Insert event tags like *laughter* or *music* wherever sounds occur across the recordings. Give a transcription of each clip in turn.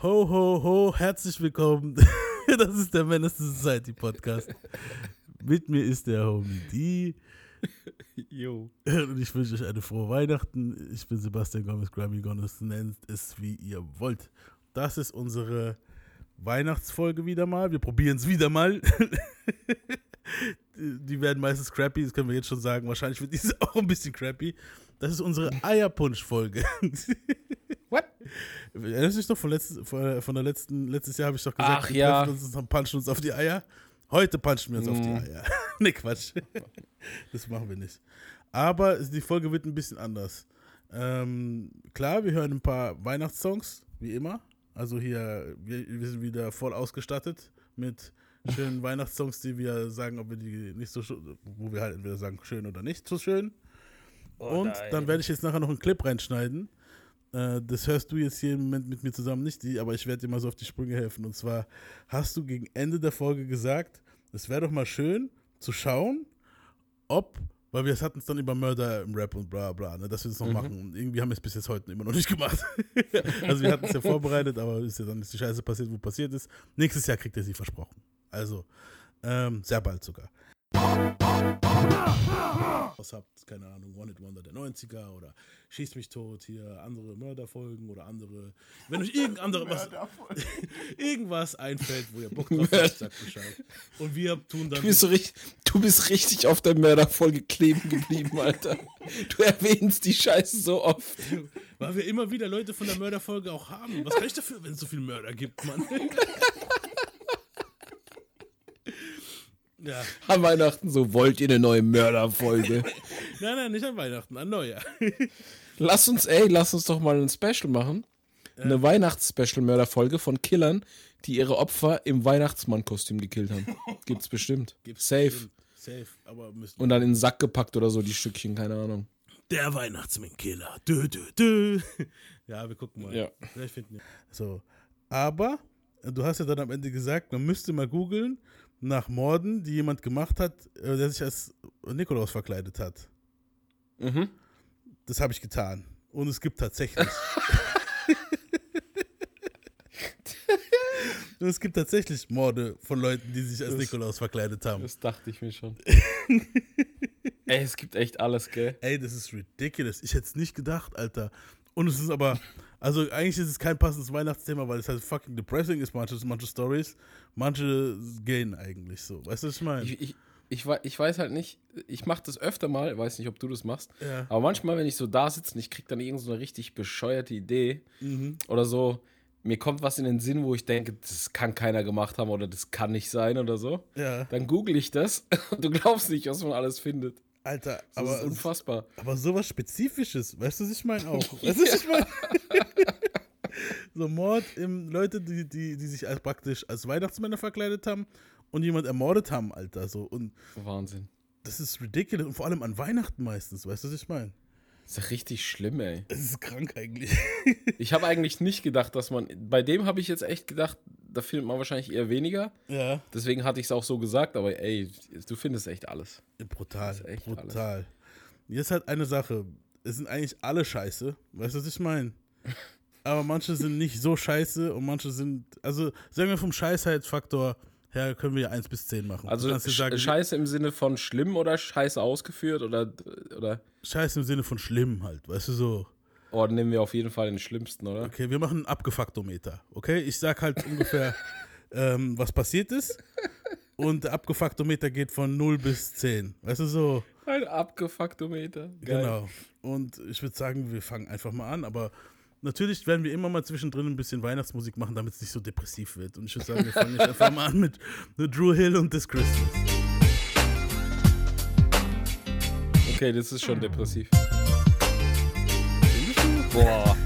Ho, ho, ho, herzlich willkommen. *laughs* Das ist der Menace Society Podcast. Mit mir ist der Homie D. *laughs* Jo. Und ich wünsche euch eine frohe Weihnachten. Ich bin Sebastian Gomez, Grammy Gomez, nennt es wie ihr wollt. Das ist unsere Weihnachtsfolge wieder mal. Wir probieren es wieder mal. *laughs* Die werden meistens crappy, das können wir jetzt schon sagen. Wahrscheinlich wird diese *laughs* auch ein bisschen crappy. Das ist unsere Eierpunsch-Folge. *laughs* What? Erinnerst du dich noch von, letzt, von, von der letzten, letztes Jahr habe ich doch gesagt, Ach, wir ja. uns und punchen uns auf die Eier. Heute punchen wir uns auf die Mhm. Eier. ne, Quatsch. Das machen wir nicht. Aber die Folge wird ein bisschen anders. Ähm, klar, wir hören ein paar Weihnachtssongs, wie immer. Also hier, wir, wir sind wieder voll ausgestattet mit schönen *laughs* Weihnachtssongs, die wir sagen, ob wir die nicht so schön, wo wir halt entweder sagen, schön oder nicht so schön. Oh Und dann werde ich jetzt nachher noch einen Clip reinschneiden. Äh, das hörst du jetzt hier im Moment mit mir zusammen nicht, die, aber ich werde dir mal so auf die Sprünge helfen. Und zwar hast du gegen Ende der Folge gesagt, es wäre doch mal schön zu schauen, ob, weil wir hatten es dann über Mörder im Rap und bla bla, ne, dass wir das noch Mhm. machen. Und irgendwie haben wir es bis jetzt heute immer noch nicht gemacht. *laughs* also wir hatten es ja vorbereitet, aber ist ja dann ist die Scheiße passiert, wo passiert ist. Nächstes Jahr kriegt er sie versprochen. Also, ähm, sehr bald sogar. Was habt, keine Ahnung, One It Wonder der 90er oder Schieß mich tot, hier andere Mörderfolgen oder andere. Wenn euch irgend andere, was, *laughs* irgendwas einfällt, wo ihr Bock drauf habt, sagt Bescheid. Und wir tun dann. Du bist, so richtig, du bist richtig auf der Mörderfolge kleben geblieben, Alter. Du erwähnst die Scheiße so oft. Weil wir immer wieder Leute von der Mörderfolge auch haben. Was kann ich dafür, wenn es so viel Mörder gibt, Mann? *laughs* ja. *laughs* An Weihnachten so, wollt ihr eine neue Mörderfolge? *laughs* Nein, nein, nicht an Weihnachten, an Neujahr. *laughs* Lass uns, ey, lass uns doch mal ein Special machen. Eine Weihnachts-Special-Mörderfolge von Killern, die ihre Opfer im Weihnachtsmann-Kostüm gekillt haben. Gibt's bestimmt. Gibt's Safe. bestimmt. Safe, aber müssen Und dann in den Sack gepackt oder so, die Stückchen, keine Ahnung. Der Weihnachtsmann-Killer. Dö, dö, dö. Ja, wir gucken mal. Ja. Vielleicht finden wir. So. Aber du hast ja dann am Ende gesagt, man müsste mal googeln nach Morden, die jemand gemacht hat, äh, der sich als Nikolaus verkleidet hat. Mhm. Das habe ich getan. Und es gibt tatsächlich. *laughs* Und es gibt tatsächlich Morde von Leuten, die sich als Das- Nikolaus verkleidet haben. Das dachte ich mir schon. *laughs* Ey, es gibt echt alles, gell? Ey, das ist ridiculous. Ich hätte es nicht gedacht, Alter. Und es ist aber, also eigentlich ist es kein passendes Weihnachtsthema, weil es halt fucking depressing ist, manche, manche Stories. Manche gehen eigentlich so. Weißt du, was ich meine? Ich, ich, ich, ich weiß halt nicht, ich mache das öfter mal, weiß nicht, ob du das machst, Ja. aber manchmal, wenn ich so da sitze und ich krieg dann irgend so eine richtig bescheuerte Idee Mhm. oder so, mir kommt was in den Sinn, wo ich denke, das kann keiner gemacht haben oder das kann nicht sein oder so, Ja. dann google ich das *laughs* und du glaubst nicht, was man alles findet. Alter, Das aber, ist unfassbar. aber sowas Spezifisches, weißt du, was ich meine auch? *laughs* Weißt du, was ich meine? *laughs* so Mord im Leute, die, die, die sich als praktisch als Weihnachtsmänner verkleidet haben und jemand ermordet haben, Alter. So. Und Wahnsinn. das ist ridiculous. Und vor allem an Weihnachten meistens, weißt du, was ich meine? Das ist ja richtig schlimm, ey. Es ist krank eigentlich. Ich habe eigentlich nicht gedacht, dass man, bei dem habe ich jetzt echt gedacht, da findet man wahrscheinlich eher weniger. ja. Deswegen hatte ich es auch so gesagt, aber ey, du findest echt alles. Brutal, echt brutal. Jetzt halt eine Sache. Es sind eigentlich alle scheiße. Weißt du, was ich meine? *laughs* Aber manche sind nicht so scheiße und manche sind, also sagen wir vom Scheißheitsfaktor her, können wir ja 1 bis 10 machen. Also sagen, Scheiße im Sinne von schlimm oder Scheiße ausgeführt oder, oder Scheiße im Sinne von schlimm halt, weißt du so. Oh, nehmen wir auf jeden Fall den schlimmsten, oder? Okay, wir machen einen Abgefucktometer. Okay, ich sag halt ungefähr, *laughs* ähm, was passiert ist. Und der Abgefucktometer geht von 0 bis 10. Weißt du so? Ein Abgefucktometer. Geil. Genau. Und ich würde sagen, wir fangen einfach mal an, aber natürlich werden wir immer mal zwischendrin ein bisschen Weihnachtsmusik machen, damit es nicht so depressiv wird. Und ich würde sagen, wir fangen jetzt einfach mal an mit, mit Drew Hill und This Christmas. Okay, das ist schon depressiv. Boah,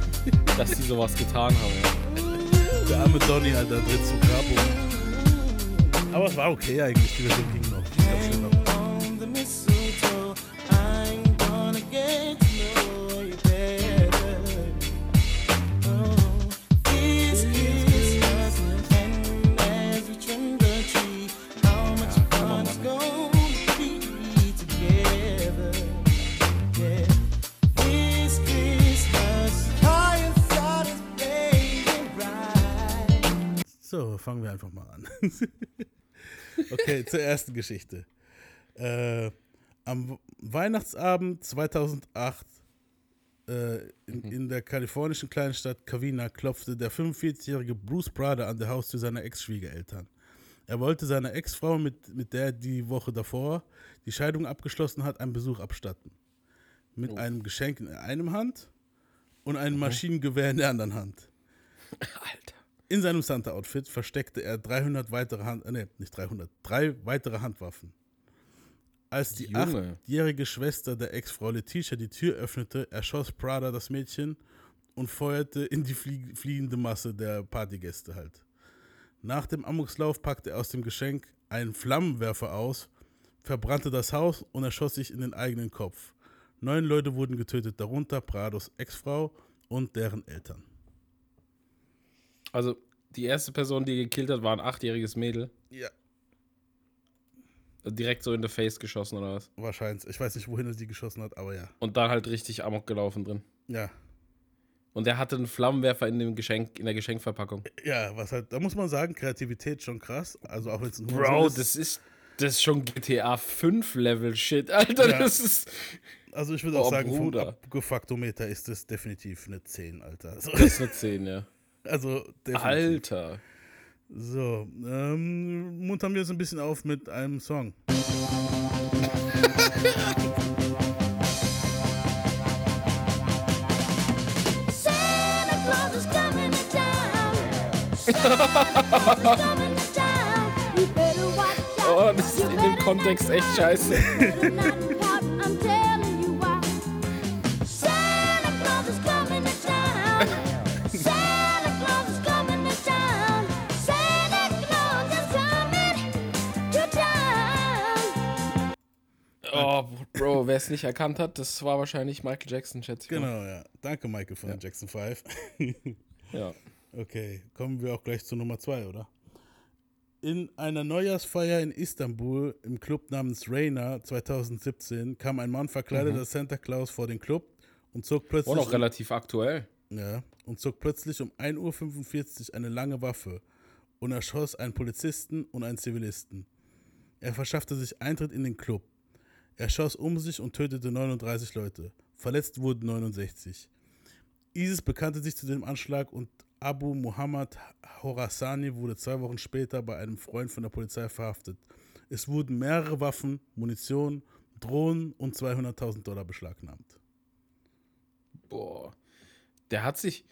dass die sowas getan haben. Der arme Donny, Alter, tritt zum Grab um. Aber es war okay eigentlich, die Version ging noch. Ich glaub schon fangen wir einfach mal an. *laughs* okay, zur ersten Geschichte. Äh, am Weihnachtsabend 2008 äh, in, in der kalifornischen Kleinstadt Covina klopfte der 45-jährige Bruce Prada an der Haustür seiner Ex-Schwiegereltern. Er wollte seiner Ex-Frau, mit, mit der er die Woche davor die Scheidung abgeschlossen hat, einen Besuch abstatten. Mit einem Geschenk in einem Hand und einem Maschinengewehr in der anderen Hand. *laughs* Alter. In seinem Santa-Outfit versteckte er 300 weitere Hand, äh, nee, nicht 300, drei weitere Handwaffen. Als die Junge. achtjährige Schwester der Ex-Frau Letitia die Tür öffnete, erschoss Prada das Mädchen und feuerte in die flie fliehende Masse der Partygäste halt. Nach dem Amokslauf packte er aus dem Geschenk einen Flammenwerfer aus, verbrannte das Haus und erschoss sich in den eigenen Kopf. Neun Leute wurden getötet, darunter Prados Ex-Frau und deren Eltern. Also, die erste Person, die gekillt hat, war ein achtjähriges Mädel. Ja, Direkt so in the face geschossen oder was? wahrscheinlich. Ich weiß nicht, wohin er sie geschossen hat, aber ja. Und dann halt richtig Amok gelaufen drin. Ja, Und er hatte einen Flammenwerfer in dem Geschenk, in der Geschenkverpackung. ja, was halt, da muss man sagen, Kreativität schon krass. Also auch wenn es ein Bro, Hurensohn ist. das ist das ist schon GTA 5 Level Shit, Alter, Ja. das ist Also ich würde auch Oh, sagen, vom Bruder. Abgefaktometer ist das definitiv eine 10, Alter. Also, das ist eine 10, ja. Also definitiv. Alter. So, ähm, muntern wir uns ein bisschen auf mit einem Song. Oh, das ist in dem Kontext echt scheiße. Wer es nicht erkannt hat, das war wahrscheinlich Michael Jackson, schätze ich. mal. Genau, ja. Danke, Michael von Jackson 5. *laughs* Ja. Okay, kommen wir auch gleich zu Nummer zwei, oder? In einer Neujahrsfeier in Istanbul im Club namens Reina 2017 kam ein Mann verkleidet als Santa Claus vor den Club und zog War plötzlich, noch relativ aktuell. ja, und zog plötzlich um 1.45 Uhr eine lange Waffe und erschoss einen Polizisten und einen Zivilisten. Er verschaffte sich Eintritt in den Club. Er schoss um sich und tötete 39 Leute. Verletzt wurden 69. ISIS bekannte sich zu dem Anschlag und Abu Muhammad Horasani wurde zwei Wochen später bei einem Freund von der Polizei verhaftet. Es wurden mehrere Waffen, Munition, Drohnen und 200.000 Dollar beschlagnahmt. Boah. Der hat sich.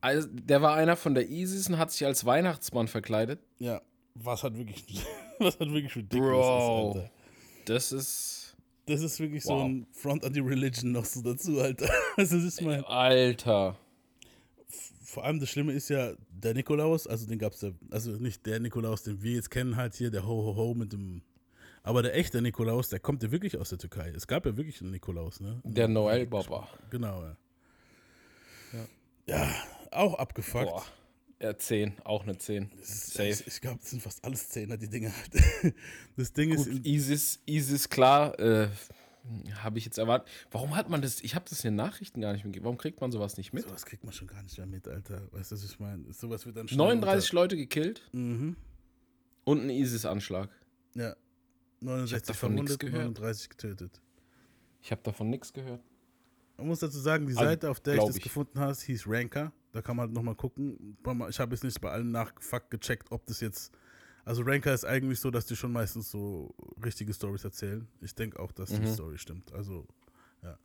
Also, der war einer von der ISIS und hat sich als Weihnachtsmann verkleidet. Ja, was hat wirklich, *laughs* was hat wirklich ridiculous Bro. ist, Alter. Das ist. Das ist wirklich so Wow. ein Front on the Religion noch so dazu, Alter. Also *laughs* das ist mein, Alter. vor allem das Schlimme ist ja, der Nikolaus, also den gab's ja, also nicht der Nikolaus, den wir jetzt kennen halt hier, der Ho Ho Ho mit dem, aber der echte Nikolaus, der kommt ja wirklich aus der Türkei. Es gab ja wirklich einen Nikolaus, ne? Der Noel Baba. Genau, ja. Ja, auch abgefuckt. Boah. Ja, 10. Auch eine 10. Safe. Ich, ich glaube, das sind fast alles Zehner, die Dinge halt. *laughs* Das Ding ist, Gut, in, ISIS, ISIS, klar, äh, habe ich jetzt erwartet. Warum hat man das? Ich habe das in den Nachrichten gar nicht mitgekriegt. Warum kriegt man sowas nicht mit? sowas kriegt man schon gar nicht mehr mit, Alter. Weißt du, was ich meine? Sowas wird dann schnell 39 Leute gekillt Mhm. und ein ISIS-Anschlag. Ja. 69 davon nichts verwundet, gehört. 39 getötet. Ich habe davon nichts gehört. Man muss dazu sagen, die Also, Seite, auf der ich das ich. gefunden habe, hieß Ranker. Da kann man halt nochmal gucken. Ich habe jetzt nicht bei allen nachgefackt gecheckt, ob das jetzt. Also Ranker ist eigentlich so, dass die schon meistens so richtige Stories erzählen. Ich denke auch, dass die Mhm. Story stimmt. Also, ja.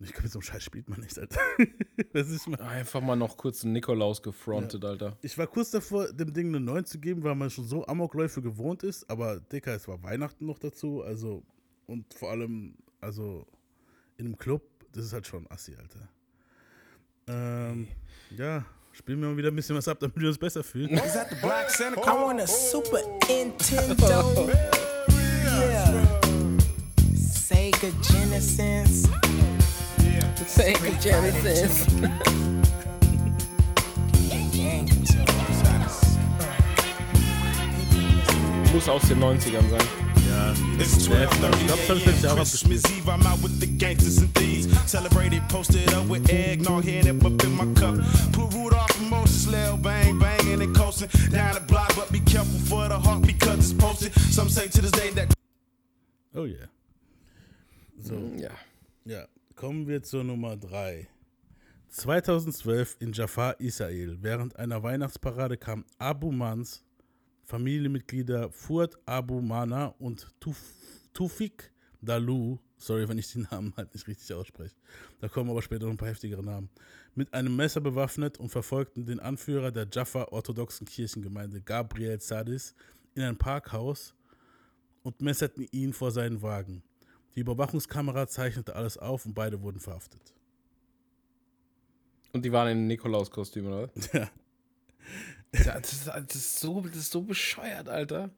Ich glaube, mit so einem Scheiß spielt man nicht, Alter. *laughs* das ist mal. Einfach mal noch kurz einen Nikolaus gefrontet, Alter. Ich war kurz davor, dem Ding eine 9 zu geben, weil man schon so Amokläufe gewohnt ist. Aber, Dicker, es war Weihnachten noch dazu. Also, und vor allem, also, in einem Club, das ist halt schon assi, Alter. Ähm, ja, spielen wir mal wieder ein bisschen was ab, damit wir uns besser fühlen. Is that the Black Santa Claus? I want a Super Nintendo. Yeah. Sega Genesis. Sega Genesis. Muss aus den 90ern sein. Ja, It's 12 Ich glaub, das hab ich letztes Jahr auch Christmas Eve, I'm out with the gangsters and thieves. Celebrated, posted up with eggnog, hand it up in my cup. Put Rudolph and Moses, Lil Bang, bang, and it coast coasting down the block, but be careful for the heart because it's posted. Some say to this day that Oh yeah. So, Ja. ja. Kommen wir zur Nummer 3. 2012 in Jaffa, Israel. Während einer Weihnachtsparade kamen Abu Mans Familienmitglieder Fuad Abu Mana und Tuf, Tufik Dalu, sorry, wenn ich die Namen halt nicht richtig ausspreche, da kommen aber später noch ein paar heftigere Namen, mit einem Messer bewaffnet und verfolgten den Anführer der Jaffa-orthodoxen Kirchengemeinde Gabriel Sadis in ein Parkhaus und messerten ihn vor seinen Wagen. Die Überwachungskamera zeichnete alles auf und beide wurden verhaftet. Und die waren in Nikolauskostüm, oder? Ja. *laughs* *laughs* Ja, das, ist, das, ist so, das ist so bescheuert, Alter.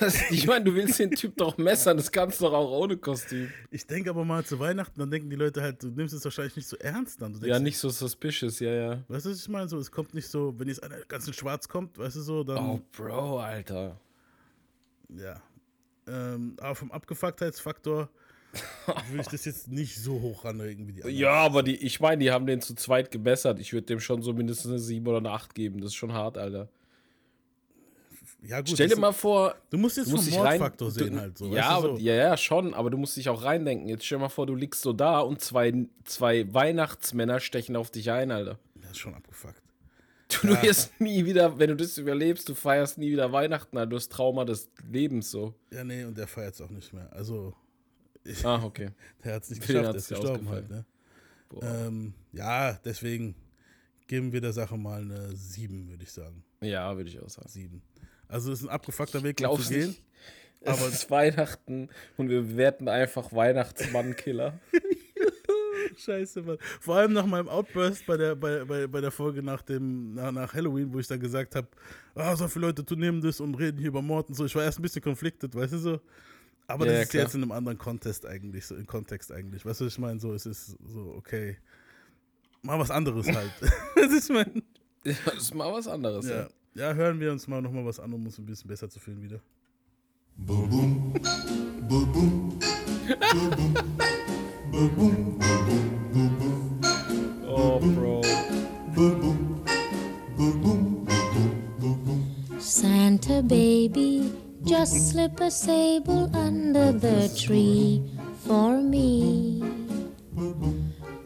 Das, ich meine, du willst den Typ doch messern, das kannst du doch auch ohne Kostüm. Ich denke aber mal zu Weihnachten, dann denken die Leute halt, du nimmst es wahrscheinlich nicht so ernst denkst, Ja, nicht so suspicious, ja, ja. Weißt du, was ich meine? So, es kommt nicht so, wenn jetzt einer ganz in schwarz kommt, weißt du so, dann. Oh, Bro, Alter. Ja. Ähm, aber vom Abgefucktheitsfaktor würde ich das jetzt nicht so hoch ranregen wie die anderen. Ja, aber die, ich meine, die haben den zu zweit gebessert. Ich würde dem schon so mindestens eine 7 oder eine 8 geben. Das ist schon hart, Alter. Ja, gut, Stell dir mal vor, Du musst jetzt du musst vom rein. Mordfaktor sehen du, halt so. ja, aber, so. ja, ja, schon, aber du musst dich auch reindenken. Jetzt stell dir mal vor, du liegst so da und zwei, zwei Weihnachtsmänner stechen auf dich ein, Alter. Das ist schon abgefuckt. Du, du wirst nie wieder, wenn du das überlebst, du feierst nie wieder Weihnachten, Alter. Du hast Trauma des Lebens so. Ja, nee, und der feiert es auch nicht mehr. Also, Ah, *laughs* okay. der hat es nicht geschafft, der ist gestorben halt, ne? Ähm, ja, deswegen geben wir der Sache mal eine 7, würde ich sagen. Ja, würde ich auch sagen. 7. Also, es ist ein abgefuckter Weg, Glaubst zu gehen. nicht? Es ist Weihnachten und wir bewerten einfach Weihnachtsmann-Killer. *laughs* Scheiße, Mann. Vor allem nach meinem Outburst bei der, bei, bei, bei der Folge nach, dem, nach, nach Halloween, wo ich dann gesagt habe, ah, so viele Leute tun nehmen das und reden hier über Mord und so. Ich war erst ein bisschen konfliktet, weißt du so. Aber Ja, das ja, ist klar. jetzt in einem anderen Kontext eigentlich, so im Kontext eigentlich. Weißt du, was ich meine? So, es ist so, okay. Mal was anderes halt. Du, was ich meine? Das ist mal was anderes. Ja. ja, hören wir uns mal nochmal was an, um uns ein bisschen besser zu fühlen wieder. Oh, Bro. Santa baby, just slip a sable under the tree for me.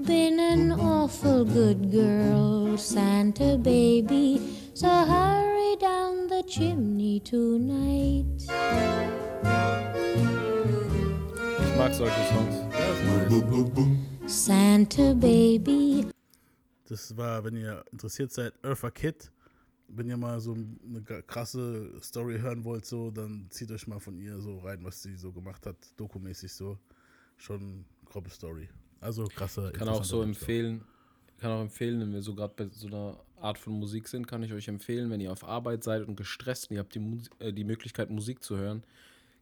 Been an awful good girl, Santa baby, so hurry down the chimney tonight. Ich mag solche Songs. Santa baby, Das war, wenn ihr interessiert seid, Eartha Kitt. Wenn ihr mal so eine krasse Story hören wollt, so, dann zieht euch mal von ihr so rein, was sie so gemacht hat, dokumäßig so. Schon grobe Story. Also krasse. Kann auch so empfehlen, kann auch empfehlen, wenn wir so gerade bei so einer Art von Musik sind, kann ich euch empfehlen, wenn ihr auf Arbeit seid und gestresst und ihr habt die, Mus äh, die Möglichkeit, Musik zu hören,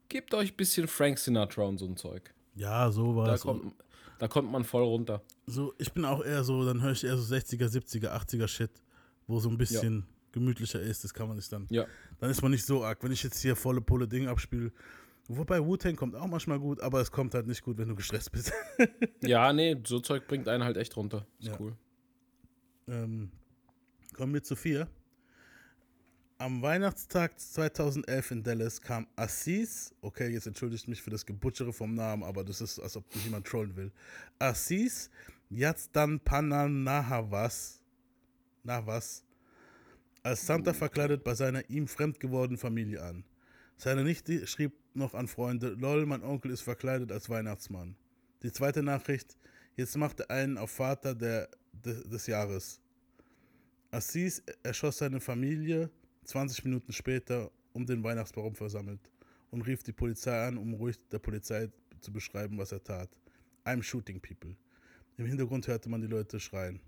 gebt euch ein bisschen Frank Sinatra und so ein Zeug. Ja, so war Da kommt, da kommt man voll runter. So, ich bin auch eher so, dann höre ich eher so 60er, 70er, 80er Shit, wo so ein bisschen gemütlicher ist. Das kann man sich dann. Ja. Dann ist man nicht so arg. Wenn ich jetzt hier volle Pulle Ding abspiele, wobei Wu-Tang kommt auch manchmal gut, aber es kommt halt nicht gut, wenn du gestresst bist. *laughs* Ja, nee, so Zeug bringt einen halt echt runter. Ist Ja. cool. ähm, kommen wir zu vier. Am Weihnachtstag 2011 in Dallas kam Assis, okay, jetzt entschuldigt mich für das Gebutschere vom Namen, aber das ist, als ob mich jemand trollen will. Assis Yatsdan Pananahavas, Navas, als Santa verkleidet bei seiner ihm fremd gewordenen Familie an. Seine Nichte schrieb noch an Freunde, lol, mein Onkel ist verkleidet als Weihnachtsmann. Die zweite Nachricht, jetzt macht er einen auf Vater der, de, des Jahres. Assis erschoss seine Familie 20 Minuten später um den Weihnachtsbaum versammelt und rief die Polizei an, um ruhig der Polizei zu beschreiben, was er tat. I'm shooting people. Im Hintergrund hörte man die Leute schreien.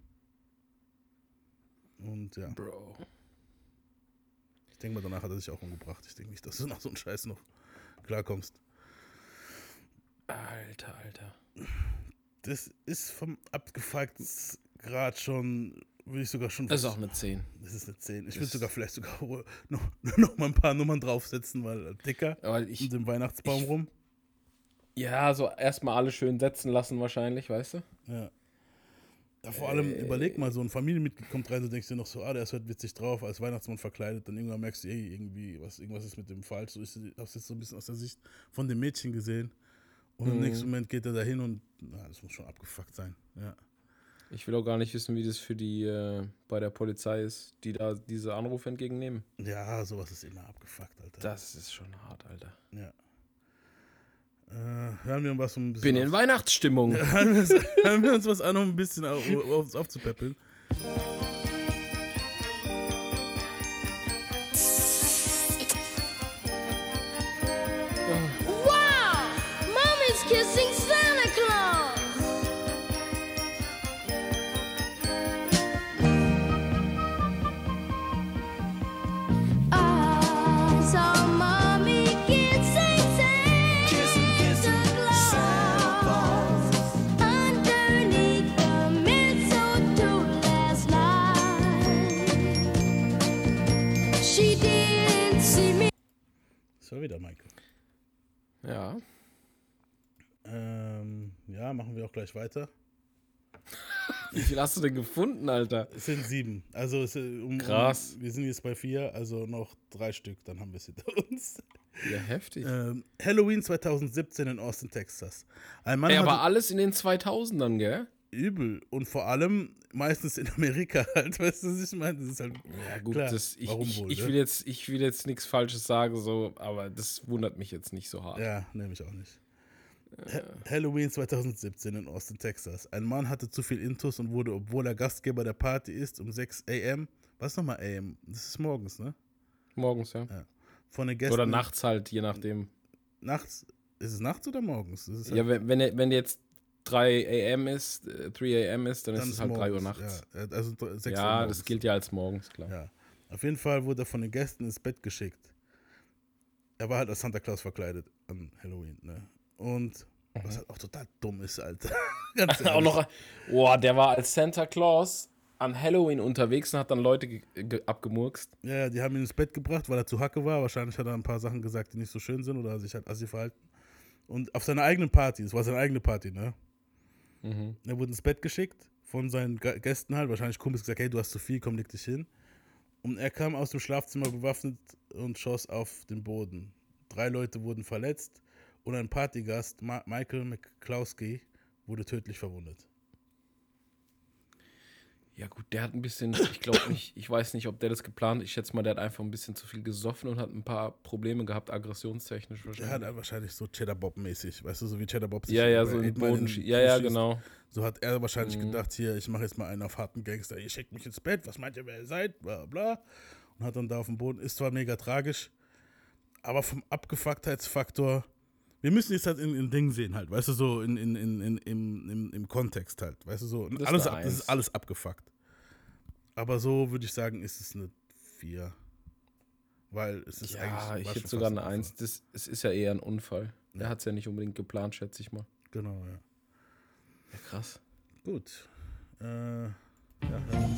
Und ja, Bro. Ich denke mal, danach hat er sich auch umgebracht. Ich denke nicht, dass du nach so einem Scheiß noch klarkommst. Alter, Alter. Das ist vom Abgefucktgrad schon, würde ich sogar schon Das ist auch eine 10. Das ist eine 10. Ich würde sogar vielleicht sogar *laughs* noch, noch mal ein paar Nummern draufsetzen, weil dicker Aber ich, um den Weihnachtsbaum rum. ja, so erstmal alle schön setzen lassen wahrscheinlich, weißt du? Ja. Ja, vor allem, überleg mal, so ein Familienmitglied kommt rein, du denkst dir noch so, ah, der ist heute witzig drauf, als Weihnachtsmann verkleidet, dann irgendwann merkst du, ey, irgendwie, was, irgendwas ist mit dem falsch. So ist das jetzt so ein bisschen aus der Sicht von dem Mädchen gesehen. Und im nächsten Moment geht er dahin und na, das muss schon abgefuckt sein. Ja. Ich will auch gar nicht wissen, wie das für die äh, bei der Polizei ist, die da diese Anrufe entgegennehmen. Ja, sowas ist immer abgefuckt, Alter. Das ist schon hart, Alter. Ja. Äh, hören wir was um ein bisschen. Bin in auf- Weihnachtsstimmung. *laughs* hören, wir uns, hören wir uns was an, um ein bisschen auf, auf, uns aufzupäppeln. Wieder Michael. Ja. Ähm, ja, machen wir auch gleich weiter. *laughs* Wie viel hast du denn gefunden, Alter? Es sind sieben. Also es, ist, um, Krass. Um, wir sind jetzt bei vier, also noch drei Stück, dann haben wir es hinter uns. Ja, heftig. Ähm, Halloween 2017 in Austin, Texas. Ein Mann Ey, aber alles in den 2000ern, gell? Übel und vor allem meistens in Amerika *laughs* halt. Weißt du, was ich meine? Das ist halt Ja, gut, klar. das, ich, Warum ich, wohl, ich, ne? will jetzt, ich will jetzt nichts Falsches sagen, so, aber das wundert mich jetzt nicht so hart. Ja, nehme ich auch nicht. Ha Halloween 2017 in Austin, Texas. Ein Mann hatte zu viel Intus und wurde, obwohl er Gastgeber der Party ist, um 6 a.m. Was nochmal a.m.? Das ist morgens, ne? Morgens, ja. Von den Gästen. Oder nachts halt, je nachdem. Nachts. Ist es nachts oder morgens? Ist Ja, wenn, wenn, wenn jetzt 3 am ist, äh, 3 am ist, dann, dann ist es halt 3 Uhr morgens, nachts. Ja, äh, also 6 Uhr Ja, morgens. das gilt ja als morgens, klar. Ja. Auf jeden Fall wurde er von den Gästen ins Bett geschickt. Er war halt als Santa Claus verkleidet an Halloween, ne? Und was halt auch total dumm ist, Alter. *laughs* Ganz Mhm. Auch noch, boah, der war als Santa Claus an Halloween unterwegs und hat dann Leute ge ge abgemurkst. Ja, ja, die haben ihn ins Bett gebracht, weil er zu Hacke war. Wahrscheinlich hat er ein paar Sachen gesagt, die nicht so schön sind oder sich halt assi verhalten. Und auf seiner eigenen Party, es war seine eigene Party, ne? Mhm. Er wurde ins Bett geschickt von seinen Gästen halt. Wahrscheinlich Kumpels gesagt, hey, du hast zu viel, komm, leg dich hin. Und er kam aus dem Schlafzimmer bewaffnet und schoss auf den Boden. Drei Leute wurden verletzt und ein Partygast, Ma Michael McClowski, wurde tödlich verwundet. Ja, gut, der hat ein bisschen, ich glaube nicht, ich weiß nicht, ob der das geplant Ich schätze mal, der hat einfach ein bisschen zu viel gesoffen und hat ein paar Probleme gehabt, aggressionstechnisch Er wahrscheinlich. hat wahrscheinlich so Cheddar Bob-mäßig, weißt du, so wie Cheddar Bob sich ja, ja, so Mile Boden. in Ja, ja, schießt. genau. So hat er wahrscheinlich gedacht, hier, ich mache jetzt mal einen auf harten Gangster. Ihr schickt mich ins Bett, was meint ihr, wer ihr seid? Bla bla. Und hat dann da auf dem Boden, ist zwar mega tragisch, aber vom Abgefucktheitsfaktor, wir müssen jetzt halt in, in Ding sehen halt, weißt du, so in, in, in, in, im, im, im Kontext halt, weißt du, so. ist alles, ab, das ist alles abgefuckt. Aber so würde ich sagen, ist es eine 4. Weil es ist Ja, eigentlich. war ich hätte sogar eine ein Eins. Unfall. Das, es ist ja eher ein Unfall. Der hat es ja nicht unbedingt geplant, schätze ich mal. Genau, ja. Ja, krass. Gut. Äh, ja, hören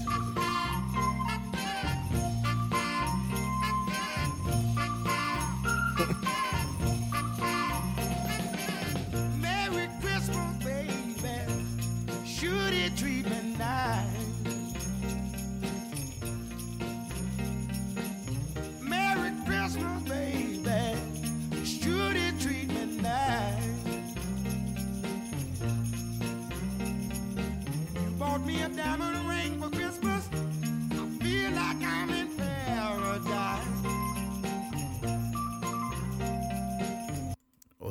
*laughs*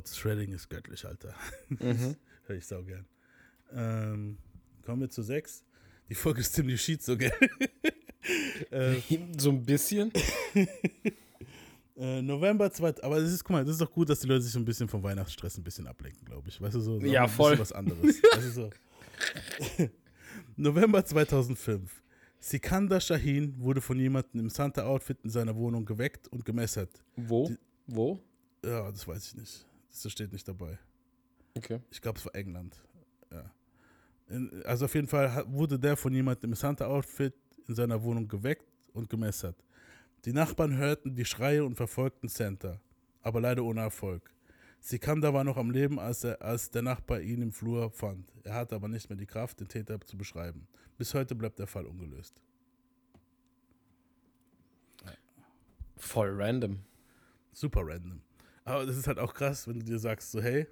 Otis Shredding ist göttlich, Alter. Mhm. *laughs* Hör ich sau gern. Ähm, kommen wir zu 6. Die Folge ist ziemlich schied, so gell? *laughs* äh, So ein bisschen. *laughs* äh, November 2. Aber das ist, guck mal, das ist doch gut, dass die Leute sich so ein bisschen vom Weihnachtsstress ein bisschen ablenken, glaube ich. Weißt du, so. so Ja, voll. was anderes. so. November 2005. Sikander Shahin wurde von jemandem im Santa-Outfit in seiner Wohnung geweckt und gemessert. Wo? Die- Wo? Ja, das weiß ich nicht. Das steht nicht dabei. Okay. Ich glaube, es war England. Ja. In, also auf jeden Fall wurde der von jemandem im Santa-Outfit in seiner Wohnung geweckt und gemessert. Die Nachbarn hörten die Schreie und verfolgten Santa, aber leider ohne Erfolg. Sikander war noch am Leben, als, er, als der Nachbar ihn im Flur fand. Er hatte aber nicht mehr die Kraft, den Täter zu beschreiben. Bis heute bleibt der Fall ungelöst. Voll random. Super random. Aber das ist halt auch krass, wenn du dir sagst, so, hey,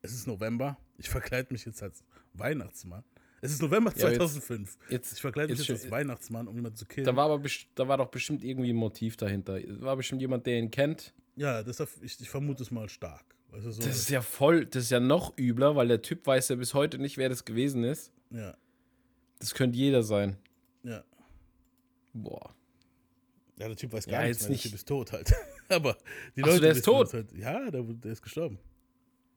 es ist November, ich verkleide mich jetzt als Weihnachtsmann. Es ist November Ja, jetzt- 2005. Jetzt, ich verkleide mich jetzt jetzt als Weihnachtsmann, um jemanden zu killen. da war aber da war doch bestimmt irgendwie ein Motiv dahinter. War bestimmt jemand, der ihn kennt. ja, deshalb, ich, ich vermute es mal stark. Du, so, Das ist ja voll, das ist ja noch übler, weil der Typ weiß ja bis heute nicht, wer das gewesen ist. ja, Das könnte jeder sein. ja. Boah. Ja, der Typ weiß Ja, gar nichts jetzt mehr, nicht. der Typ ist tot halt. *laughs* aber die Ach so, Leute der ist tot? Halt. Ja, der, der ist gestorben.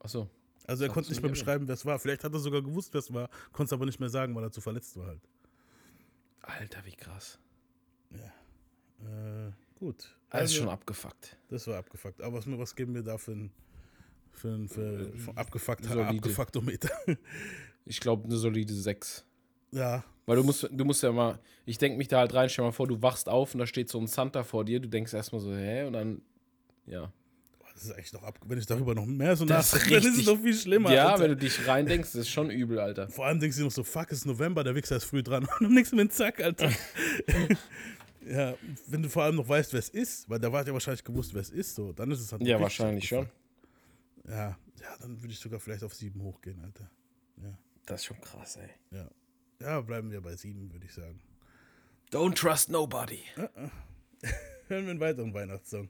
Achso. Also er Ach konnte so, nicht mehr ja. beschreiben, wer es war. Vielleicht hat er sogar gewusst, wer es war, konnte es aber nicht mehr sagen, weil er zu verletzt war halt. Alter, wie krass. Äh, gut. Alles Also, schon abgefuckt. Das war abgefuckt. Aber was, was geben wir da für ein, für ein, für, für abgefuckt, Solide. abgefucktometer? Ich glaube, eine solide 6. ja, Weil du musst, du musst ja mal, ich denke mich da halt rein, stell mal vor, du wachst auf und da steht so ein Santa vor dir, du denkst erstmal so, hä? Und dann, ja. das ist eigentlich noch ab. Wenn ich darüber noch mehr so nachdenke, dann ist es noch viel schlimmer. ja, Alter. wenn du dich rein denkst, das ist schon übel, Alter. Vor allem denkst du noch so, fuck, es ist November, der Wichser ist früh dran *laughs* und nichts mit dem Zack, Alter. *laughs* ja, wenn du vor allem noch weißt, wer es ist, weil da war ja wahrscheinlich gewusst, wer es ist, so, dann ist es halt Ja, wahrscheinlich schon. Ja, ja, dann würde ich sogar vielleicht auf sieben hochgehen, Alter. Das ist schon krass, ey. Ja. Ja, bleiben wir bei sieben, würde ich sagen. Don't trust nobody. Hören wir einen weiteren Weihnachtssong.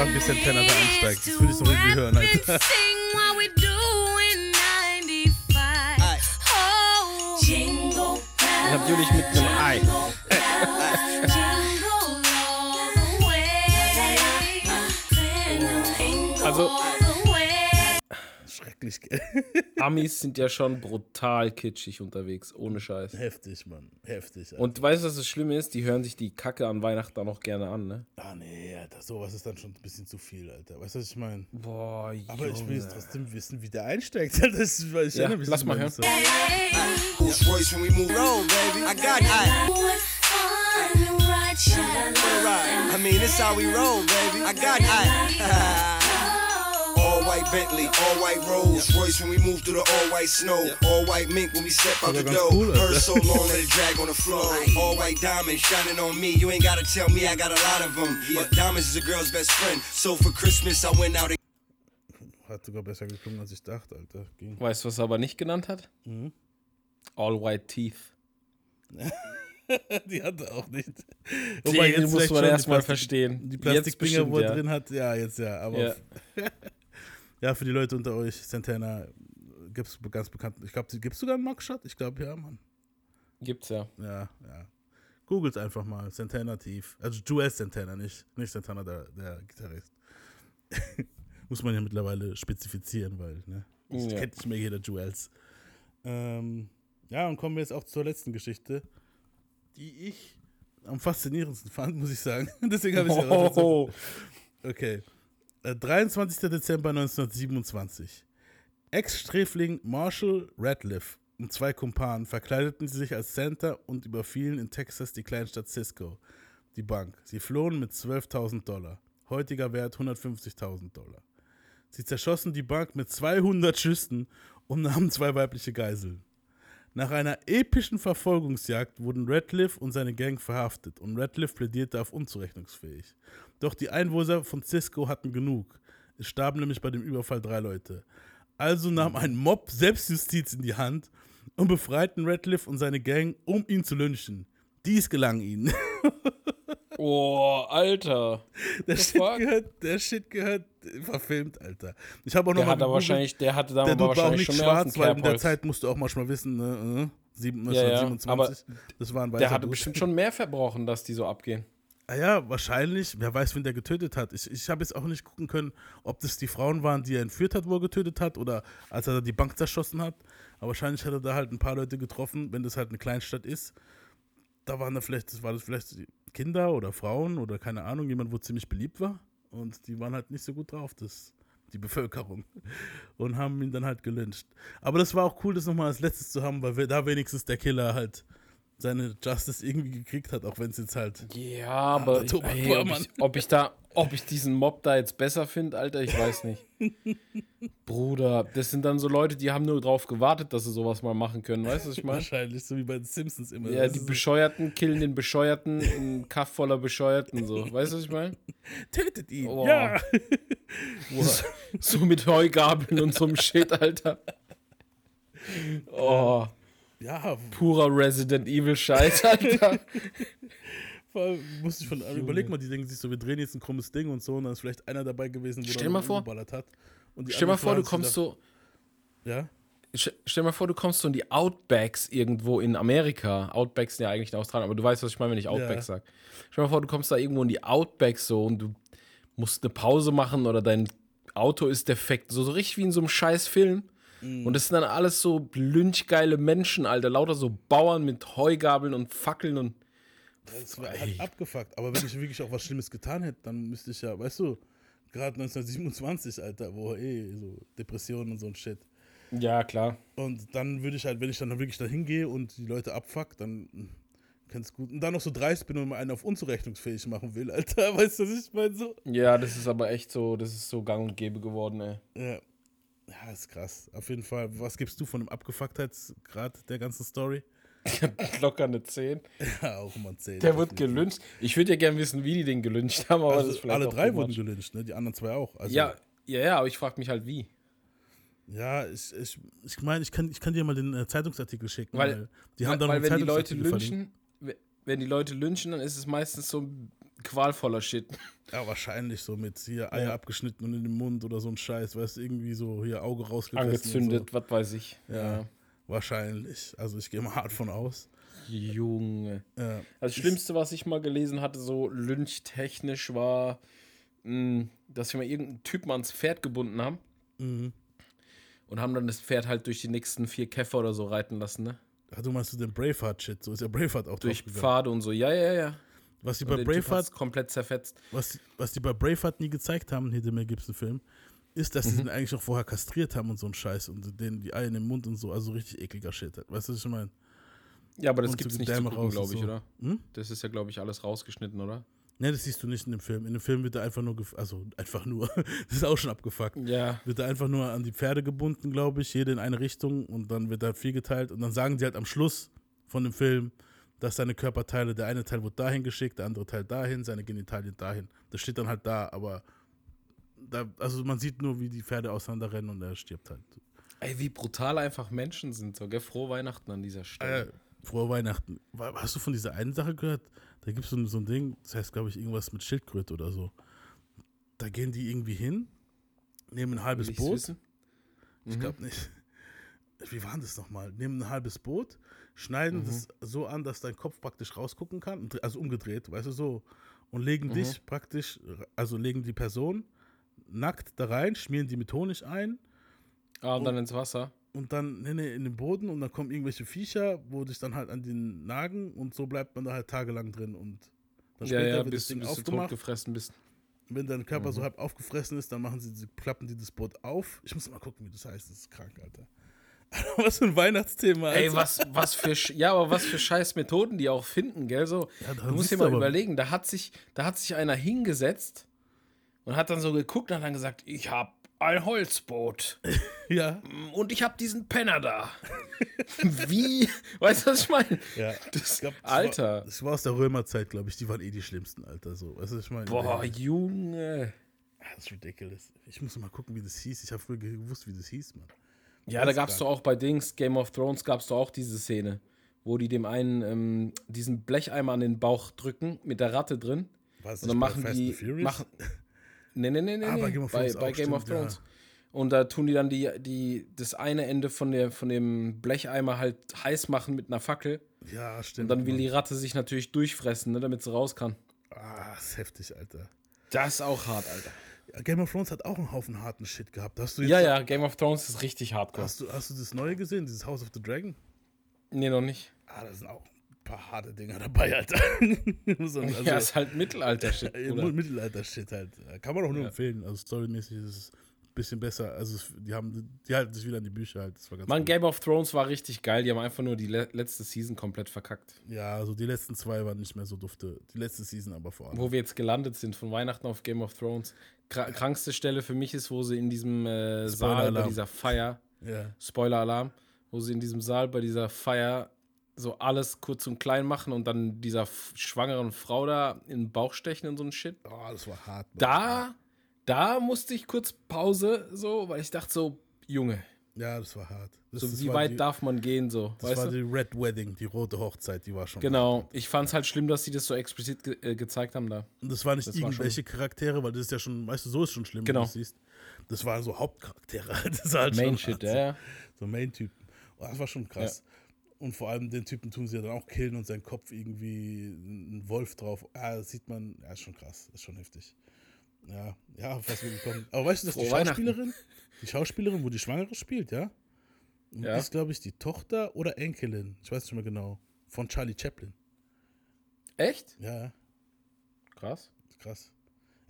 Ich bin gespannt, wie Santana da einsteigt. Das will ich doch irgendwie hören, Alter. Natürlich mit einem Ei. Also- Gell? *laughs* Amis sind ja schon brutal kitschig unterwegs, ohne Scheiß. Heftig, Mann. Heftig. Alter. Und weißt du, was das Schlimme ist? Die hören sich die Kacke an Weihnachten dann auch gerne an, ne? Ah, nee, Alter, sowas ist dann schon ein bisschen zu viel, Alter. Weißt du, was ich meine? Boah, Aber ich will jetzt trotzdem wissen, wie der einsteigt. Alter. *laughs* Das ist, weil ich Ja, erinnere mich lass mal hören. so. Rolls Royce when we move road, baby. I got I, I mean, it's how we roll, baby. I got I. *laughs* All white Bentley, all white Rolls Royce when we move through the all white snow. All white mink when we step out the door. cool. Purse so long, let it drag on the floor. All white diamonds shining on me. You ain't gotta tell me I got a lot of them. But diamonds is a girl's best friend. So for Christmas, I went out and Hat sogar besser geklungen, als ich dachte, Alter. Ging. Weißt du, was er aber nicht genannt hat? Mhm. All White Teeth. *laughs* Die hat er auch nicht. Den jetzt muss man schon die erst mal Plastik- verstehen. Die Plastikdinger, wo er ja. drin hat, ja, jetzt ja. Aber Ja. *laughs* ja, für die Leute unter euch, Santana gibt es ganz bekannt. Ich glaube, gibt es sogar einen Mugshot? Ich glaube, ja, Mann. Gibt's ja. Ja, ja. Googelt einfach mal. Santana Tief. Also Joel Santana, nicht, nicht Santana, der, der Gitarrist. *laughs* Muss man ja mittlerweile spezifizieren, weil, ne? Das Ja. kennt nicht mehr jeder Joels. Ähm, ja, und kommen wir jetzt auch zur letzten Geschichte, die ich am faszinierendsten fand, muss ich sagen. *laughs* Deswegen habe ich sie Oh, Okay. Äh, 23. Dezember 1927. Ex-Sträfling Marshall Radcliffe und zwei Kumpanen verkleideten sich als Santa und überfielen in Texas die Kleinstadt Cisco, die Bank. Sie flohen mit 12.000 Dollar. Heutiger Wert 150.000 Dollar. Sie zerschossen die Bank mit 200 Schüssen und nahmen zwei weibliche Geiseln. Nach einer epischen Verfolgungsjagd wurden Radcliffe und seine Gang verhaftet und Radcliffe plädierte auf unzurechnungsfähig. Doch die Einwohner von Cisco hatten genug. Es starben nämlich bei dem Überfall drei Leute. Also nahm ein Mob Selbstjustiz in die Hand und befreiten Radcliffe und seine Gang, um ihn zu lynchen. Dies gelang ihnen. *laughs* oh, Alter. Der Shit fuck? gehört, der Shit gehört verfilmt, Alter. Ich habe auch noch Der mal hat da wahrscheinlich, der hatte da Dude war auch wahrscheinlich nicht schon schwarz, weil in der. Zeit musst du auch manchmal wissen, ne, äh, sieben- Ja, ja, 1927. das war ein Der hatte Dude. bestimmt schon mehr verbrochen, dass die so abgehen. Ah ja, wahrscheinlich. Wer weiß, wen der getötet hat. Ich, ich habe jetzt auch nicht gucken können, ob das die Frauen waren, die er entführt hat, wo er getötet hat, oder als er die Bank zerschossen hat. Aber wahrscheinlich hat er da halt ein paar Leute getroffen, wenn das halt eine Kleinstadt ist. Da waren da vielleicht, das war das vielleicht Kinder oder Frauen oder keine Ahnung, jemand, wo ziemlich beliebt war. Und die waren halt nicht so gut drauf, das, die Bevölkerung. Und haben ihn dann halt gelyncht. Aber das war auch cool, das nochmal als letztes zu haben, weil wir- da wenigstens der Killer halt seine Justice irgendwie gekriegt hat, auch wenn es jetzt halt Ja, aber war, ob, ich, ob ich da, ob ich diesen Mob da jetzt besser finde, Alter, ich weiß nicht. *laughs* Bruder, das sind dann so Leute, die haben nur drauf gewartet, dass sie sowas mal machen können, weißt du, was ich meine? wahrscheinlich, so wie bei den Simpsons immer. Ja, die so, Bescheuerten killen den Bescheuerten in Kaff voller Bescheuerten, so. Weißt du, was ich meine? tötet ihn. Oh. Ja. *laughs* So mit Heugabeln und so einem Shit, Alter. *laughs* Oh, Ja, purer Resident Evil Scheiß, Alter. *laughs* vor allem musste ich von, überleg mal, die denken sich so, wir drehen jetzt ein krummes Ding und so, und dann ist vielleicht einer dabei gewesen, dann mal vor. umgeballert hat. Stell mal vor, du kommst so. Ja? Stell mal vor, du kommst so in die Outbacks irgendwo in Amerika. Outbacks sind ja eigentlich in Australien, aber du weißt, was ich meine, wenn ich Outbacks Ja. sag. Stell mal vor, du kommst da irgendwo in die Outbacks so und du musst eine Pause machen oder dein Auto ist defekt. So, so richtig wie in so einem scheiß Film. Mhm. Und das sind dann alles so lynchgeile Menschen, Alter. Lauter so Bauern mit Heugabeln und Fackeln und. Das war halt abgefuckt. Aber wenn ich wirklich auch was Schlimmes getan hätte, dann müsste ich ja, weißt du, gerade 1927, Alter, wo eh so Depressionen und so ein Shit. Ja, klar. Und dann würde ich halt, wenn ich dann wirklich da hingehe und die Leute abfuck, dann kann's gut. Und dann noch so dreist bin und mal einen auf unzurechnungsfähig machen will, Alter. *laughs* Weißt du, was ich meine? So. Ja, das ist aber echt so, das ist so gang und gäbe geworden, ey. Ja. Ja, ist krass. Auf jeden Fall. Was gibst du von dem Abgefucktheitsgrad der ganzen Story? *laughs* Locker eine 10. Ja, auch immer ein 10. Der wird gelyncht. Ich würde ja gerne wissen, wie die den gelyncht haben, aber das Also ist vielleicht alle drei wurden much. gelyncht, ne? Die anderen zwei auch. Also, Ja, ja, ja, aber ich frage mich halt wie. Ja, ich, ich, ich meine, ich kann, ich kann dir mal den äh, Zeitungsartikel schicken. Weil- die haben weil, da noch weil wenn die Leute verlinkt. lynchen, we- wenn die Leute lynchen, dann ist es meistens so qualvoller Shit. Ja, wahrscheinlich so mit hier Eier Ja. abgeschnitten und in den Mund oder so ein Scheiß, weißt du, irgendwie so hier Auge rausgefressen. Angezündet, was weiß ich. So. Ja, wahrscheinlich. Also ich gehe mal hart von aus. Junge. Ja. Also das Schlimmste, was ich mal gelesen hatte, so lynchtechnisch, war, mh, dass wir mal irgendeinen Typen ans Pferd gebunden haben Mhm. und haben dann das Pferd halt durch die nächsten vier Käfer oder so reiten lassen, ne? Ach, du meinst du den Braveheart-Shit? So ist ja Braveheart auch Durch. Pfade und so. Ja, ja, ja. Was die Und bei Braveheart komplett zerfetzt. was, was die bei Braveheart nie gezeigt haben, hinter mir gibt es einen Film, ist, dass sie den eigentlich auch vorher kastriert haben und so ein Scheiß und denen die Eier in den Mund und so, also richtig ekliger Shit. halt. Weißt du, was ich meine? Ja, aber das Und gibt's die nicht zu Dämme gucken, raus glaube ich, so. oder? Hm? Das ist ja, glaube ich, alles rausgeschnitten, oder? Ne, das siehst du nicht in dem Film. In dem Film wird er einfach nur, also einfach nur, *laughs* das ist auch schon abgefuckt. Ja. Wird er einfach nur an die Pferde gebunden, glaube ich, jede in eine Richtung und dann wird da viel geteilt und dann sagen die halt am Schluss von dem Film, dass seine Körperteile, der eine Teil wird dahin geschickt, der andere Teil dahin, seine Genitalien dahin. Das steht dann halt da, aber da, also man sieht nur, wie die Pferde auseinanderrennen und er stirbt halt. Ey, wie brutal einfach Menschen sind, so, gell? Frohe Weihnachten an dieser Stelle. Äh, frohe Weihnachten. Hast du von dieser einen Sache gehört? Da gibt es so, ein- so ein Ding, das heißt, glaube ich, irgendwas mit Schildkröte oder so. Da gehen die irgendwie hin, nehmen ein halbes Boot. wissen? Ich glaube nicht. Wie war das nochmal? Nehmen ein halbes Boot, schneiden das so an, dass dein Kopf praktisch rausgucken kann, und also umgedreht, weißt du so, und legen dich praktisch, also legen die Person nackt da rein, schmieren die mit Honig ein Ah, und dann ins Wasser. und dann nee, nee, in den Boden und dann kommen irgendwelche Viecher, wo dich dann halt an den nagen und so bleibt man da halt tagelang drin und dann Ja, ja, wird bis, das Ding bis du aufgemacht. totgefressen bist. Wenn dein Körper Mhm. so halb aufgefressen ist, dann machen sie, sie klappen die das Boot auf. Ich muss mal gucken, wie das heißt. Das ist krank, Alter. *laughs* Was für ein Weihnachtsthema, Alter. Ey, was, was für, ja, aber was für scheiß Methoden die auch finden, gell? So, Ja, du musst dir mal aber- überlegen, da hat, sich, da hat sich einer hingesetzt und hat dann so geguckt und hat dann gesagt, ich hab ein Holzboot *laughs* Ja, und ich hab diesen Penner da. *laughs* Wie? Weißt du, was ich meine? ja. Das, glaub, das Alter. War, das war aus der Römerzeit, glaube ich. Die waren eh die schlimmsten, Alter. So, weißt du, was ich meine? Boah, Ja, Junge. das ist ridiculous. Ich muss mal gucken, wie das hieß. Ich habe früher gewusst, wie das hieß, Mann. Ja, da gab's gar doch auch bei Dings, Game of Thrones, gab's doch auch diese Szene, wo die dem einen ähm, diesen Blecheimer an den Bauch drücken mit der Ratte drin. Was Und dann machen Fast die. Machen, nee, nee, nee, nee. Ah, nee. bei Game of bei, Thrones bei auch, Game of stimmt, ja. Thrones. Und da tun die dann die, die, das eine Ende von, der, von dem Blecheimer halt heiß machen mit einer Fackel. ja, Und stimmt. dann will die Ratte sich natürlich durchfressen, ne, damit sie raus kann. Ah, ist heftig, Alter. Das ist auch hart, Alter. Game of Thrones hat auch einen Haufen harten Shit gehabt. Hast du Ja, ja, Game of Thrones ist richtig hardcore. Hast du, hast du das neue gesehen, dieses House of the Dragon? Nee, noch nicht. Ah, da sind auch ein paar harte Dinger dabei, Alter. *laughs* so, also, ja, ist halt Mittelalter-Shit. *laughs* Mittelalter-Shit halt. Kann man auch nur Ja. empfehlen. Also storymäßig ist es bisschen besser. Also die haben, die halten sich wieder an die Bücher halt. Das war ganz Mann, gut. Game of Thrones war richtig geil. Die haben einfach nur die le letzte Season komplett verkackt. Ja, also die letzten zwei waren nicht mehr so dufte. Die letzte Season aber vor allem. Wo wir jetzt gelandet sind, von Weihnachten auf Game of Thrones. Kra krankste Stelle für mich ist, wo sie in diesem äh, Saal bei dieser Feier, Ja. Spoiler-Alarm, wo sie in diesem Saal bei dieser Feier so alles kurz und klein machen und dann dieser schwangeren Frau da in den Bauch stechen und so ein Shit. Oh, das war hart. Mann. Da, da musste ich kurz Pause, so, weil ich dachte so, Junge, Ja, das war hart. Das, so das wie war weit die, darf man gehen, so, Das war du? die Red Wedding, die rote Hochzeit, die war schon. Genau, ich fand es halt schlimm, dass sie das so explizit ge äh, gezeigt haben da. Und das war nicht Das war irgendwelche Charaktere, weil das ist ja schon, weißt du, so ist schon schlimm, Genau. wenn du siehst. Das waren so Hauptcharaktere. *laughs* Das war halt Main schon Shit, hart, ja, ja. So Main-Typen. Oh, das war schon krass. Und vor allem den Typen tun sie ja dann auch killen und sein Kopf irgendwie ein Wolf drauf. Ah, das sieht man, ja, ist schon krass, ist schon heftig. Ja, ja, was wir gekommen. Aber weißt du, dass die Frohe. Schauspielerin, die Schauspielerin, wo die Schwangere spielt, ja? Und Ja. Die ist, glaube ich, die Tochter oder Enkelin, ich weiß nicht mehr genau, von Charlie Chaplin. Echt? Ja, Krass. krass.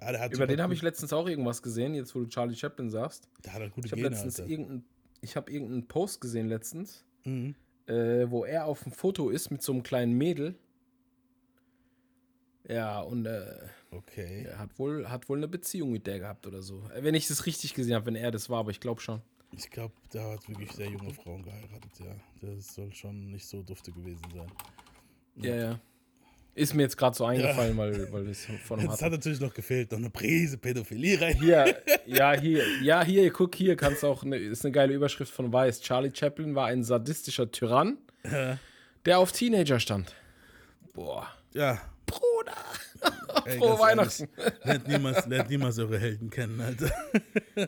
Ja, Über den habe ich letztens auch irgendwas gesehen, jetzt wo du Charlie Chaplin sagst. Der hat halt gute Ich habe letztens Alter. irgendeinen ich habe irgendeinen Post gesehen letztens, Mhm. äh, wo er auf dem Foto ist mit so einem kleinen Mädel. Ja, und äh, Okay. er hat wohl, hat wohl eine Beziehung mit der gehabt oder so. Wenn ich das richtig gesehen habe, wenn er das war, aber ich glaube schon. Ich glaube, der hat wirklich sehr junge Frauen geheiratet, ja. Das soll schon nicht so dufte gewesen sein. Ja, ja. Ist mir jetzt gerade so eingefallen, weil, weil das von *laughs* hatte. hat natürlich noch gefehlt, noch eine Prise Pädophilie rein. Hier, *laughs* ja, hier, ja, hier, guck, hier kannst du auch, eine, ist eine geile Überschrift von Weiß. Charlie Chaplin war ein sadistischer Tyrann, der auf Teenager stand. Boah. Ja. Ey, Frohe Weihnachten. ehrlich, Lernt niemals, lernt niemals eure Helden kennen, Alter.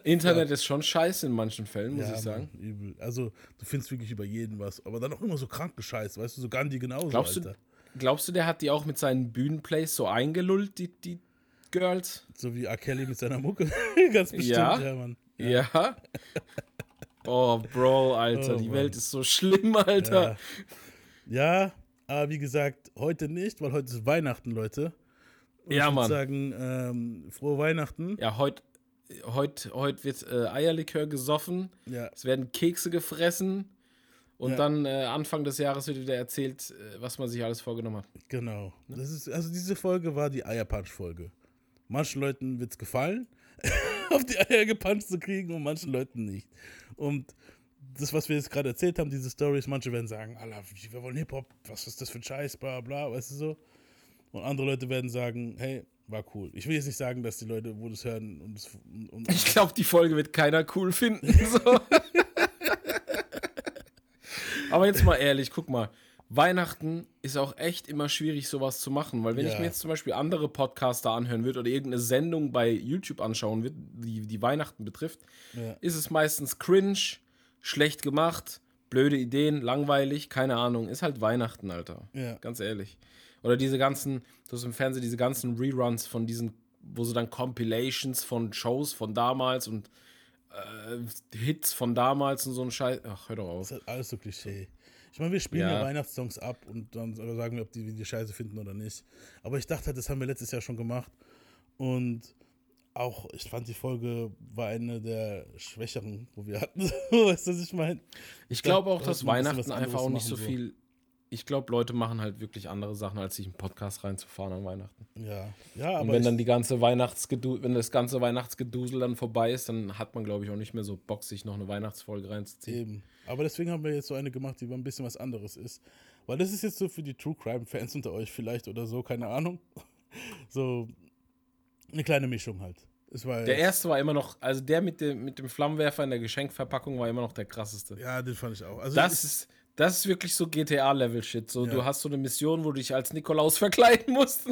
Internet ist schon scheiße in manchen Fällen, muss ja, ich sagen. Mann, übel. Also, du findest wirklich über jeden was. Aber dann auch immer so kranke Scheiß, weißt du, so Gandhi genauso, Glaubst du, Alter. glaubst du, der hat die auch mit seinen Bühnenplays so eingelullt, die, die Girls? So wie R. Kelly mit seiner Mucke. *laughs* Ganz bestimmt, Ja. ja, Mann. Ja. Oh, Bro, Alter, Oh, die. Welt ist so schlimm, Alter. Ja, aber wie gesagt, heute nicht, weil heute ist Weihnachten, Leute. Und Ja, ich Mann. sagen, ähm, frohe Weihnachten. Ja, heute heut, heut wird äh, Eierlikör gesoffen, Ja. es werden Kekse gefressen und Ja. dann äh, Anfang des Jahres wird wieder erzählt, äh, was man sich alles vorgenommen hat. Genau. Das ist, also diese Folge war die Eierpunch-Folge. Manchen Leuten wird es gefallen, *laughs* auf die Eier gepuncht zu kriegen und manchen Leuten nicht. Und das, was wir jetzt gerade erzählt haben, diese Stories, manche werden sagen, Alter, wir wollen Hip-Hop, was ist das für ein Scheiß, bla bla, weißt du so. Und andere Leute werden sagen, hey, war cool. Ich will jetzt nicht sagen, dass die Leute, wo das hören und, das, und, Ich glaube, die Folge wird keiner cool finden. *laughs* So. Aber jetzt mal ehrlich, guck mal. Weihnachten ist auch echt immer schwierig, sowas zu machen, weil wenn ich Ja. mir jetzt zum Beispiel andere Podcaster anhören würde oder irgendeine Sendung bei YouTube anschauen würde, die, die Weihnachten betrifft, Ja. ist es meistens cringe, schlecht gemacht, blöde Ideen, langweilig, keine Ahnung. Ist halt Weihnachten, Alter. Ja. Ganz ehrlich. Oder diese ganzen, du hast im Fernsehen diese ganzen Reruns von diesen, wo sie dann Compilations von Shows von damals und äh, Hits von damals und so ein Scheiß. Ach, hör doch auf. Das ist halt alles so Klischee. Ich meine, wir spielen ja. Ja. Weihnachtssongs ab und dann sagen wir, ob die, die Scheiße finden oder nicht. Aber ich dachte halt, das haben wir letztes Jahr schon gemacht. Und auch, ich fand, die Folge war eine der schwächeren, wo wir hatten. *laughs* weißt du, was ich meine? Ich glaube auch, da dass Weihnachten einfach auch nicht so viel. Ich glaube, Leute machen halt wirklich andere Sachen, als sich einen Podcast reinzufahren an Weihnachten. Ja, ja Und aber wenn dann die ganze Weihnachtsgedu wenn das ganze Weihnachtsgedusel dann vorbei ist, dann hat man, glaube ich, auch nicht mehr so Bock, sich noch eine Weihnachtsfolge reinzuziehen. eben. Aber deswegen haben wir jetzt so eine gemacht, die ein bisschen was anderes ist. Weil das ist jetzt so für die True Crime-Fans unter euch vielleicht oder so, keine Ahnung. *laughs* So eine kleine Mischung halt. Der erste war immer noch, also der mit dem, mit dem Flammenwerfer in der Geschenkverpackung war immer noch der krasseste. Ja, den fand ich auch. Also Das ich- ist, das ist wirklich so GTA-Level-Shit. So, Ja. du hast so eine Mission, wo du dich als Nikolaus *laughs* verkleiden musst.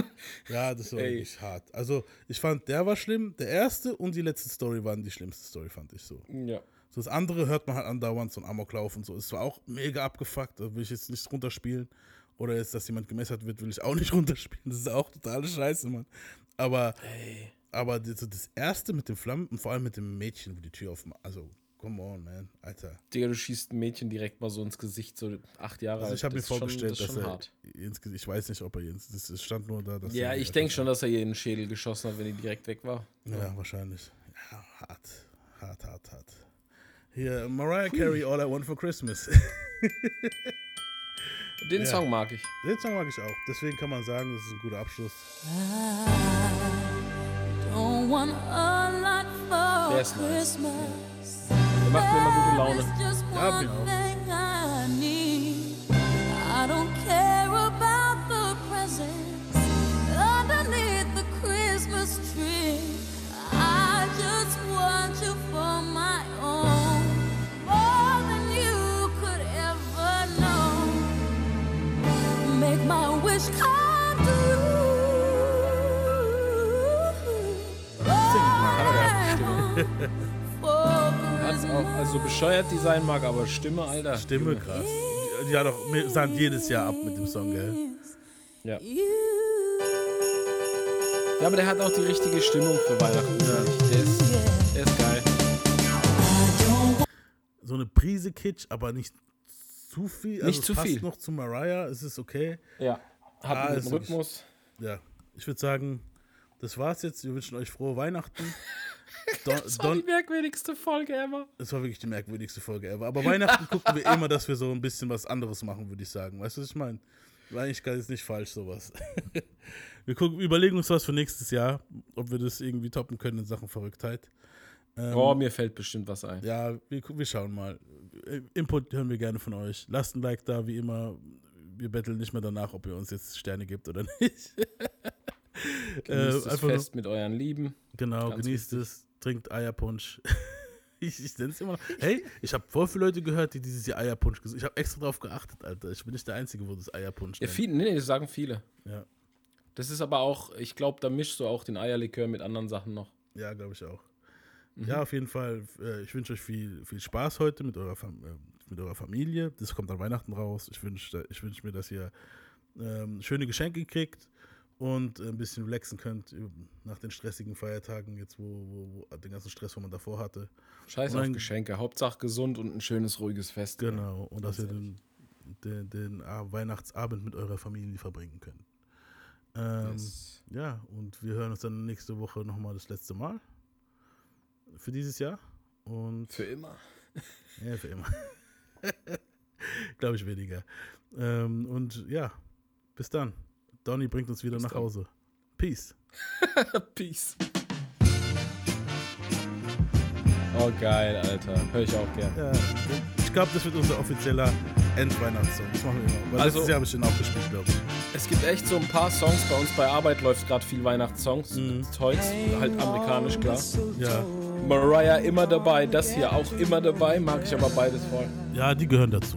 Ja, das war Ey. wirklich hart. Also, ich fand, der war schlimm. Der erste und die letzte Story waren die schlimmste Story, fand ich so. ja. So das andere hört man halt andauernd, so ein Amoklauf und so. Es war auch mega abgefuckt, da will ich jetzt nicht runterspielen. oder jetzt, dass jemand gemessert wird, will ich auch nicht *laughs* runterspielen. Das ist auch totale Scheiße, Mann. Aber, aber das, das erste mit den Flammen und vor allem mit dem Mädchen, wo die Tür aufmacht. Also, come on, man, Alter. Digga, du schießt ein Mädchen direkt mal so ins Gesicht, so acht Jahre Also alt. ich habe mir ist schon- vorgestellt, das dass er hart. ins Gesicht, ich weiß nicht, ob er ins, das es stand nur da, dass Ja, er ich denke schon, dass er ihr in den Schädel geschossen hat, wenn die direkt weg war. Ja, wahrscheinlich. Ja, hart, hart, hart, hart. Hier, Mariah Carey, All I Want for Christmas. *laughs* Den Ja. Song mag ich. Den Song mag ich auch. Deswegen kann man sagen, das ist ein guter Abschluss. Don't want a lot for Der ist nice. Christmas. Der macht mir immer gute Laune. It's just Ja, one mir auch. thing I need. I don't care about the presents underneath the Christmas tree. For Hat's auch, also bescheuert Design mag, aber Stimme, Alter. Stimme, krass. Die, die hat doch, wir sagen jedes Jahr ab mit dem Song, gell? Ja. Ja, aber der hat auch die richtige Stimmung für Weihnachten. ich. Der, ist, der ist geil. So eine Prise Kitsch, aber nicht zu viel. Also Nicht zu passt viel. noch zu Mariah, es ist okay. Ja. Hat Ah, einen Rhythmus. Ja, ich würde sagen, das war's jetzt. Wir wünschen euch frohe Weihnachten. *laughs* *laughs* Don, Das war Don, die merkwürdigste Folge ever. Es war wirklich die merkwürdigste Folge ever. Aber Weihnachten *laughs* gucken wir immer, dass wir so ein bisschen was anderes machen, würde ich sagen. Weißt du, was ich meine? War eigentlich gar nicht falsch, sowas. *laughs* wir gucken, wir überlegen uns was für nächstes Jahr, ob wir das irgendwie toppen können in Sachen Verrücktheit. Ähm, Oh, mir fällt bestimmt was ein. Ja, wir, wir schauen mal. Äh, Input hören wir gerne von euch. Lasst ein Like da, wie immer. Wir betteln nicht mehr danach, ob ihr uns jetzt Sterne gibt oder nicht. Genießt äh, das einfach nur- Fest mit euren Lieben. Genau, Ganz genießt wichtig. es, trinkt Eierpunsch. *laughs* ich ich nenne es immer noch. Hey, ich habe voll viele Leute gehört, die dieses Jahr Eierpunsch gesucht Ich habe extra drauf geachtet, Alter. Ich bin nicht der Einzige, wo das Eierpunsch Ja, nennt. viele, nee, das sagen viele. Ja, Das ist aber auch, ich glaube, da mischst du auch den Eierlikör mit anderen Sachen noch. ja glaube ich auch. Mhm. Ja, auf jeden Fall. Äh, ich wünsche euch viel, viel Spaß heute mit eurer, äh, mit eurer Familie. Das kommt an Weihnachten raus. Ich wünsche ich wünsch mir, dass ihr ähm, schöne Geschenke kriegt und ein bisschen relaxen könnt äh, nach den stressigen Feiertagen, jetzt wo, wo, wo den ganzen Stress, wo man davor hatte. Scheiß auf Geschenke. Hauptsache gesund und ein schönes, ruhiges Fest. Genau, und dass ihr den, den, den A- Weihnachtsabend mit eurer Familie verbringen könnt. Ähm, Yes. Ja, und wir hören uns dann nächste Woche nochmal das letzte Mal für dieses Jahr. Und Für immer. *laughs* ja, für immer. *laughs* Glaube ich weniger. Ähm, und ja, bis dann. Donny bringt uns wieder Bis nach dann. Hause. Peace. *laughs* Peace. Oh, geil, Alter. Hör ich auch gern. Ja, ich glaube, das wird unser offizieller Endweihnachtssong. Das machen wir immer. Weil Also- letztes Jahr habe ich den auch gespielt, glaube ich. Es gibt echt so ein paar Songs. Bei uns bei Arbeit läuft gerade viel Weihnachtssongs. Mhm. Zeugs, halt amerikanisch, klar. Ja. Mariah immer dabei. Das hier auch immer dabei. Mag ich aber beides voll. ja, die gehören dazu.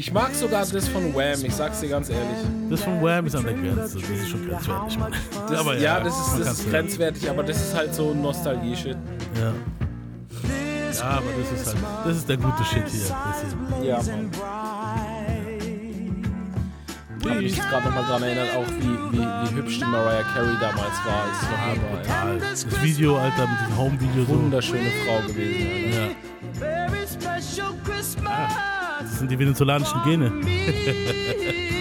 Ich mag sogar das von Wham. Ich sag's dir ganz ehrlich. Das von Wham ist an der Grenze. Das ist schon grenzwertig. Das, Aber ja, ja, das ist, das ist grenzwertig, aber das ist halt so Nostalgie-Shit. Ja. Ja, aber das ist halt, das ist der gute Shit hier. Ja, Mann. Ich habe mich gerade nochmal dran erinnert, auch wie, wie, wie hübsch die Mariah Carey damals war. noch war, ey. Brutal. Das Video, Alter, mit dem Home-Video so. Wunderschöne Frau gewesen. Alter. Ja, Very special Christmas. Das sind die venezolanischen Gene. *laughs*